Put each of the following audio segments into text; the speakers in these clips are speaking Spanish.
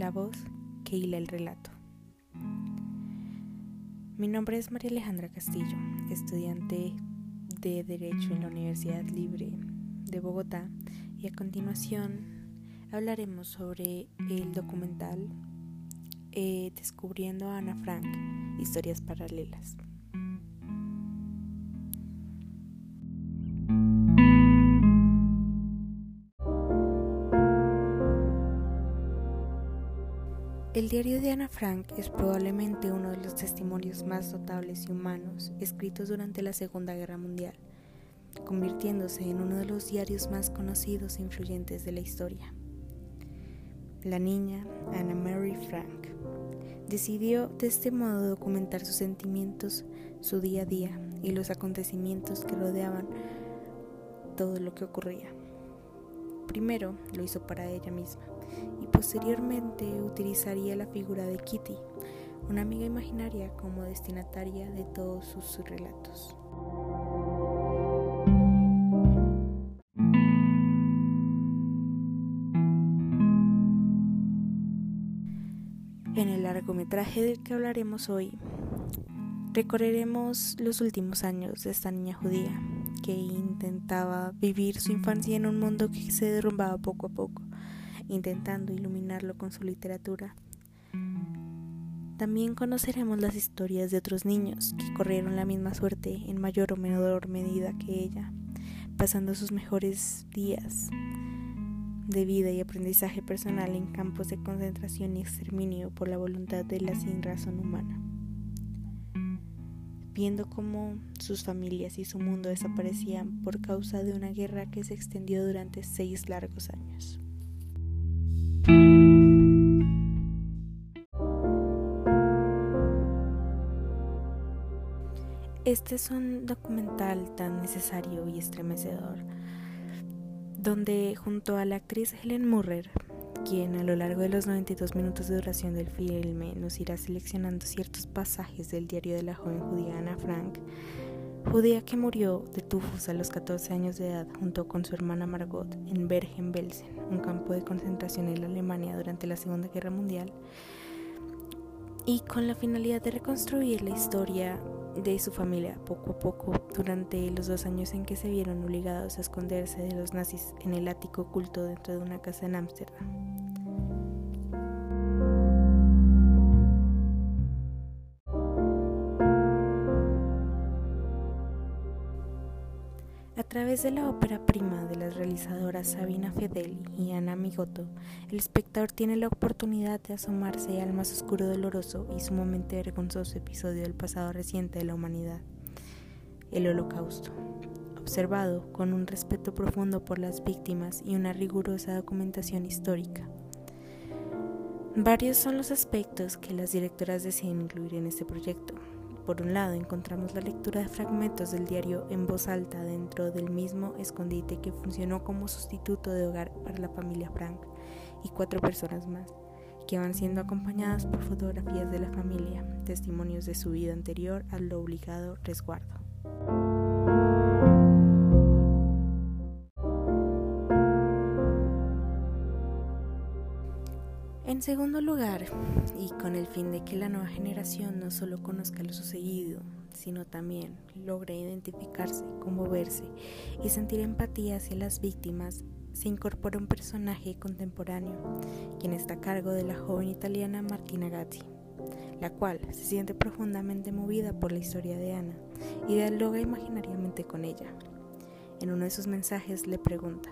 la voz que hila el relato. Mi nombre es María Alejandra Castillo, estudiante de Derecho en la Universidad Libre de Bogotá y a continuación hablaremos sobre el documental eh, Descubriendo a Ana Frank, historias paralelas. El diario de Ana Frank es probablemente uno de los testimonios más notables y humanos escritos durante la Segunda Guerra Mundial, convirtiéndose en uno de los diarios más conocidos e influyentes de la historia. La niña, Anna Mary Frank, decidió de este modo documentar sus sentimientos, su día a día y los acontecimientos que rodeaban todo lo que ocurría. Primero lo hizo para ella misma y posteriormente utilizaría la figura de Kitty, una amiga imaginaria como destinataria de todos sus relatos. En el largometraje del que hablaremos hoy, recorreremos los últimos años de esta niña judía que intentaba vivir su infancia en un mundo que se derrumbaba poco a poco, intentando iluminarlo con su literatura. También conoceremos las historias de otros niños que corrieron la misma suerte en mayor o menor medida que ella, pasando sus mejores días de vida y aprendizaje personal en campos de concentración y exterminio por la voluntad de la sin razón humana viendo cómo sus familias y su mundo desaparecían por causa de una guerra que se extendió durante seis largos años. Este es un documental tan necesario y estremecedor, donde junto a la actriz Helen Murrer quien a lo largo de los 92 minutos de duración del filme nos irá seleccionando ciertos pasajes del diario de la joven judía Ana Frank, judía que murió de tufos a los 14 años de edad junto con su hermana Margot en Bergen-Belsen, un campo de concentración en la Alemania durante la Segunda Guerra Mundial, y con la finalidad de reconstruir la historia de su familia poco a poco durante los dos años en que se vieron obligados a esconderse de los nazis en el ático oculto dentro de una casa en Ámsterdam. Través de la ópera prima de las realizadoras Sabina Fedeli y Ana Migoto, el espectador tiene la oportunidad de asomarse al más oscuro, doloroso y sumamente vergonzoso episodio del pasado reciente de la humanidad, el Holocausto, observado con un respeto profundo por las víctimas y una rigurosa documentación histórica. Varios son los aspectos que las directoras desean incluir en este proyecto, por un lado, encontramos la lectura de fragmentos del diario en voz alta dentro del mismo escondite que funcionó como sustituto de hogar para la familia Frank y cuatro personas más, que van siendo acompañadas por fotografías de la familia, testimonios de su vida anterior al obligado resguardo. En segundo lugar, y con el fin de que la nueva generación no solo conozca lo sucedido, sino también logre identificarse, conmoverse y sentir empatía hacia las víctimas, se incorpora un personaje contemporáneo, quien está a cargo de la joven italiana Martina Gatti, la cual se siente profundamente movida por la historia de Ana y dialoga imaginariamente con ella. En uno de sus mensajes le pregunta,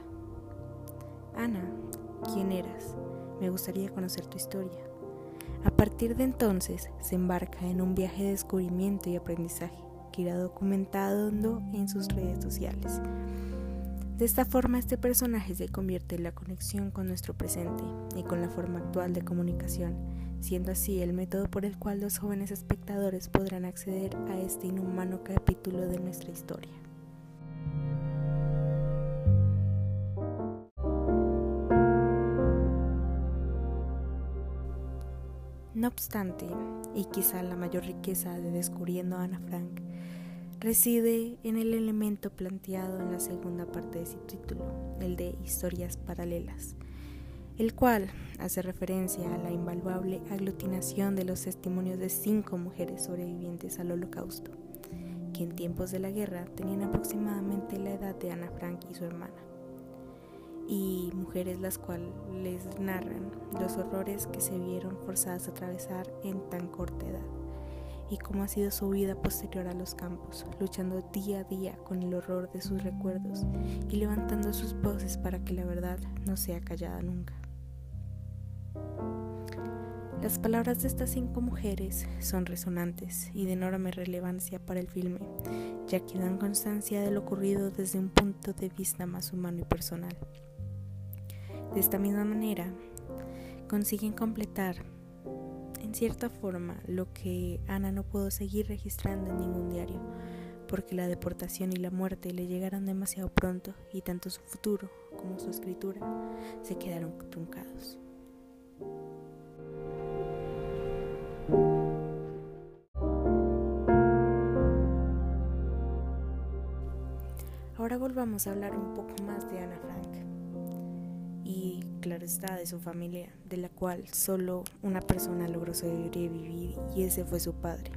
Ana, ¿quién eras? Me gustaría conocer tu historia. A partir de entonces se embarca en un viaje de descubrimiento y aprendizaje que irá documentando en sus redes sociales. De esta forma este personaje se convierte en la conexión con nuestro presente y con la forma actual de comunicación, siendo así el método por el cual los jóvenes espectadores podrán acceder a este inhumano capítulo de nuestra historia. No obstante, y quizá la mayor riqueza de Descubriendo a Ana Frank reside en el elemento planteado en la segunda parte de su título, el de historias paralelas. el cual hace referencia a la invaluable aglutinación de los testimonios de cinco mujeres sobrevivientes al holocausto, que en tiempos de la guerra tenían aproximadamente la edad de Ana Frank y su hermana, y mujeres las cuales les narran los horrores que se vieron forzadas a atravesar en tan corta edad y cómo ha sido su vida posterior a los campos, luchando día a día con el horror de sus recuerdos y levantando sus voces para que la verdad no sea callada nunca. Las palabras de estas cinco mujeres son resonantes y de enorme relevancia para el filme, ya que dan constancia de lo ocurrido desde un punto de vista más humano y personal. De esta misma manera, consiguen completar, en cierta forma, lo que Ana no pudo seguir registrando en ningún diario, porque la deportación y la muerte le llegaron demasiado pronto y tanto su futuro como su escritura se quedaron truncados. Ahora volvamos a hablar un poco más de Ana claro está de su familia, de la cual solo una persona logró sobrevivir y ese fue su padre.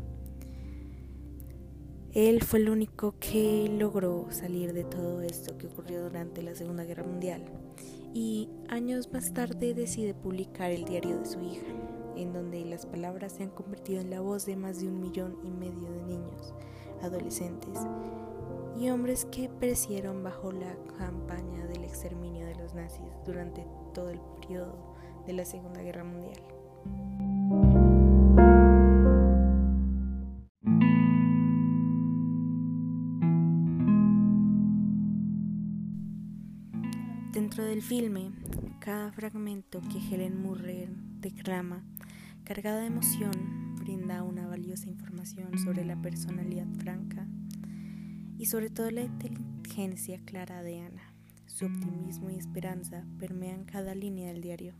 Él fue el único que logró salir de todo esto que ocurrió durante la Segunda Guerra Mundial y años más tarde decide publicar el diario de su hija, en donde las palabras se han convertido en la voz de más de un millón y medio de niños, adolescentes y hombres que perecieron bajo la campaña del exterminio de los nazis durante todo el periodo de la Segunda Guerra Mundial. Dentro del filme, cada fragmento que Helen Murray declama, cargada de emoción, brinda una valiosa información sobre la personalidad franca y sobre todo la inteligencia clara de Ana. Su optimismo y esperanza permean cada línea del diario.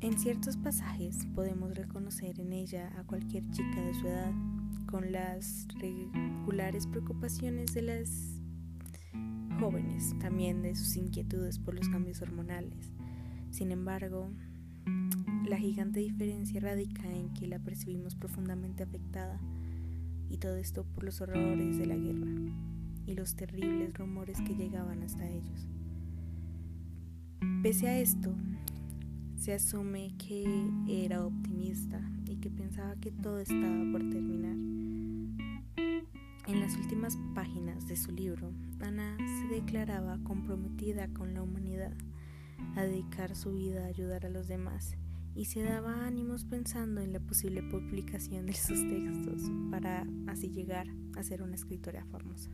En ciertos pasajes podemos reconocer en ella a cualquier chica de su edad, con las regulares preocupaciones de las jóvenes, también de sus inquietudes por los cambios hormonales. Sin embargo, la gigante diferencia radica en que la percibimos profundamente afectada y todo esto por los horrores de la guerra los terribles rumores que llegaban hasta ellos. Pese a esto, se asume que era optimista y que pensaba que todo estaba por terminar. En las últimas páginas de su libro, Ana se declaraba comprometida con la humanidad, a dedicar su vida a ayudar a los demás y se daba ánimos pensando en la posible publicación de sus textos para así llegar a ser una escritora famosa.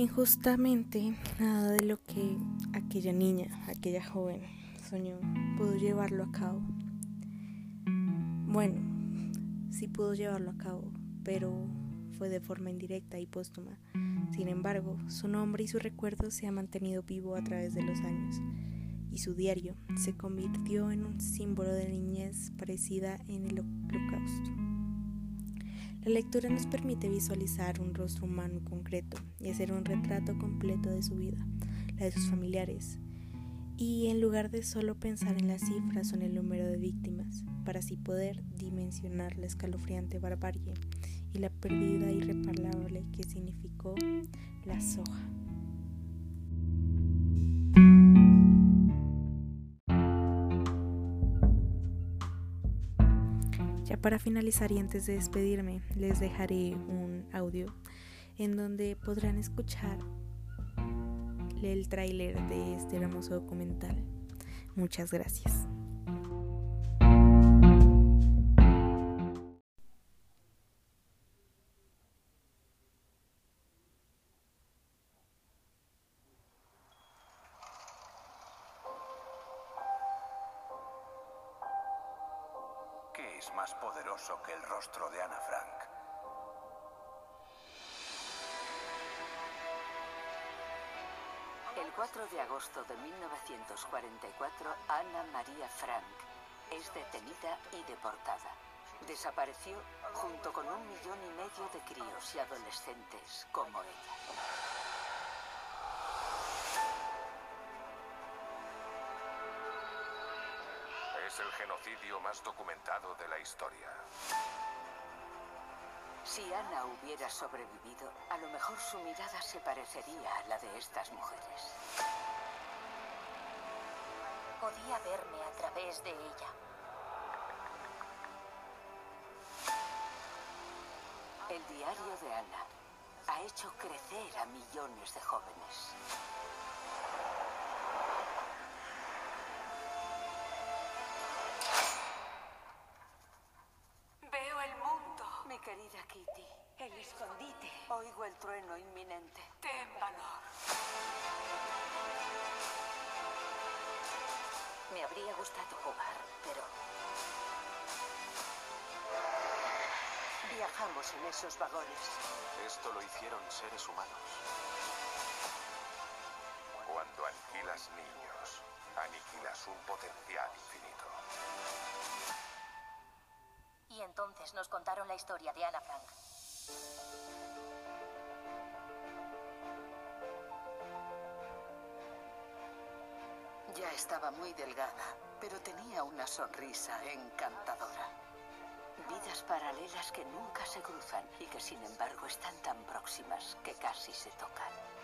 Injustamente, nada de lo que aquella niña, aquella joven soñó, pudo llevarlo a cabo. Bueno, sí pudo llevarlo a cabo, pero fue de forma indirecta y póstuma. Sin embargo, su nombre y su recuerdo se ha mantenido vivo a través de los años, y su diario se convirtió en un símbolo de niñez parecida en el holocausto. La lectura nos permite visualizar un rostro humano concreto y hacer un retrato completo de su vida, la de sus familiares, y en lugar de solo pensar en las cifras o en el número de víctimas, para así poder dimensionar la escalofriante barbarie y la pérdida irreparable que significó la soja. Ya para finalizar y antes de despedirme, les dejaré un audio en donde podrán escuchar el tráiler de este hermoso documental. Muchas gracias. Más poderoso que el rostro de Ana Frank? El 4 de agosto de 1944, Ana María Frank es detenida y deportada. Desapareció junto con un millón y medio de críos y adolescentes como ella. El genocidio más documentado de la historia. Si Ana hubiera sobrevivido, a lo mejor su mirada se parecería a la de estas mujeres. Podía verme a través de ella. El diario de Ana ha hecho crecer a millones de jóvenes. Querida Kitty, El escondite. oigo el trueno inminente. Ten valor. Me habría gustado jugar, pero Viajamos en esos vagones. Esto lo hicieron seres humanos. Cuando aniquilas niños, aniquilas un potencial infinito. Y entonces nos contaron la historia de Ana Frank. Ya estaba muy delgada, pero tenía una sonrisa encantadora. Vidas paralelas que nunca se cruzan y que sin embargo están tan próximas que casi se tocan.